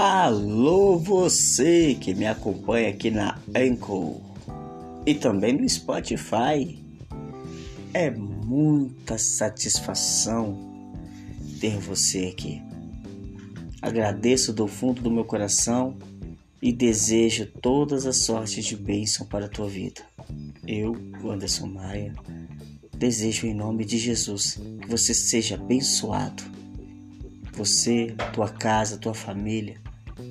Alô, você que me acompanha aqui na Anchor e também no Spotify. É muita satisfação ter você aqui. Agradeço do fundo do meu coração e desejo todas as sortes de bênção para a tua vida. Eu, Anderson Maia, desejo em nome de Jesus que você seja abençoado. Você, tua casa, tua família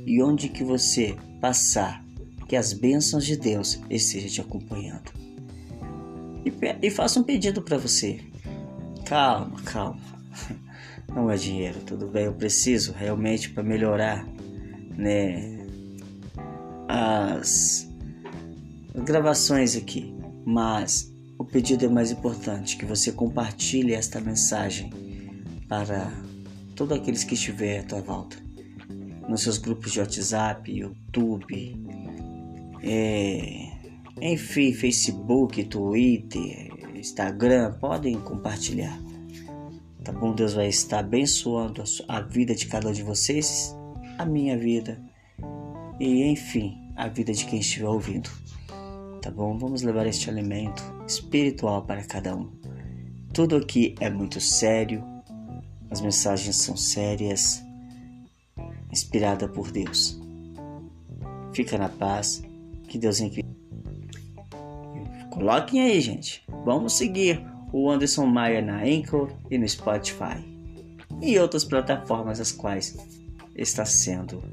e onde que você passar, que as bênçãos de Deus estejam te acompanhando. E, e faça um pedido para você. Calma, calma. Não é dinheiro, tudo bem. Eu preciso realmente para melhorar, né, as gravações aqui. Mas o pedido é mais importante que você compartilhe esta mensagem para todos aqueles que estiverem à tua volta nos seus grupos de WhatsApp, YouTube, é, enfim, Facebook, Twitter, Instagram, podem compartilhar. Tá bom? Deus vai estar abençoando a vida de cada um de vocês, a minha vida e, enfim, a vida de quem estiver ouvindo. Tá bom? Vamos levar este alimento espiritual para cada um. Tudo aqui é muito sério, as mensagens são sérias inspirada por Deus. Fica na paz, que Deus em Coloquem aí, gente. Vamos seguir o Anderson Maia na Anchor e no Spotify e outras plataformas as quais está sendo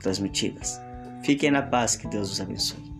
transmitidas. Fiquem na paz, que Deus os abençoe.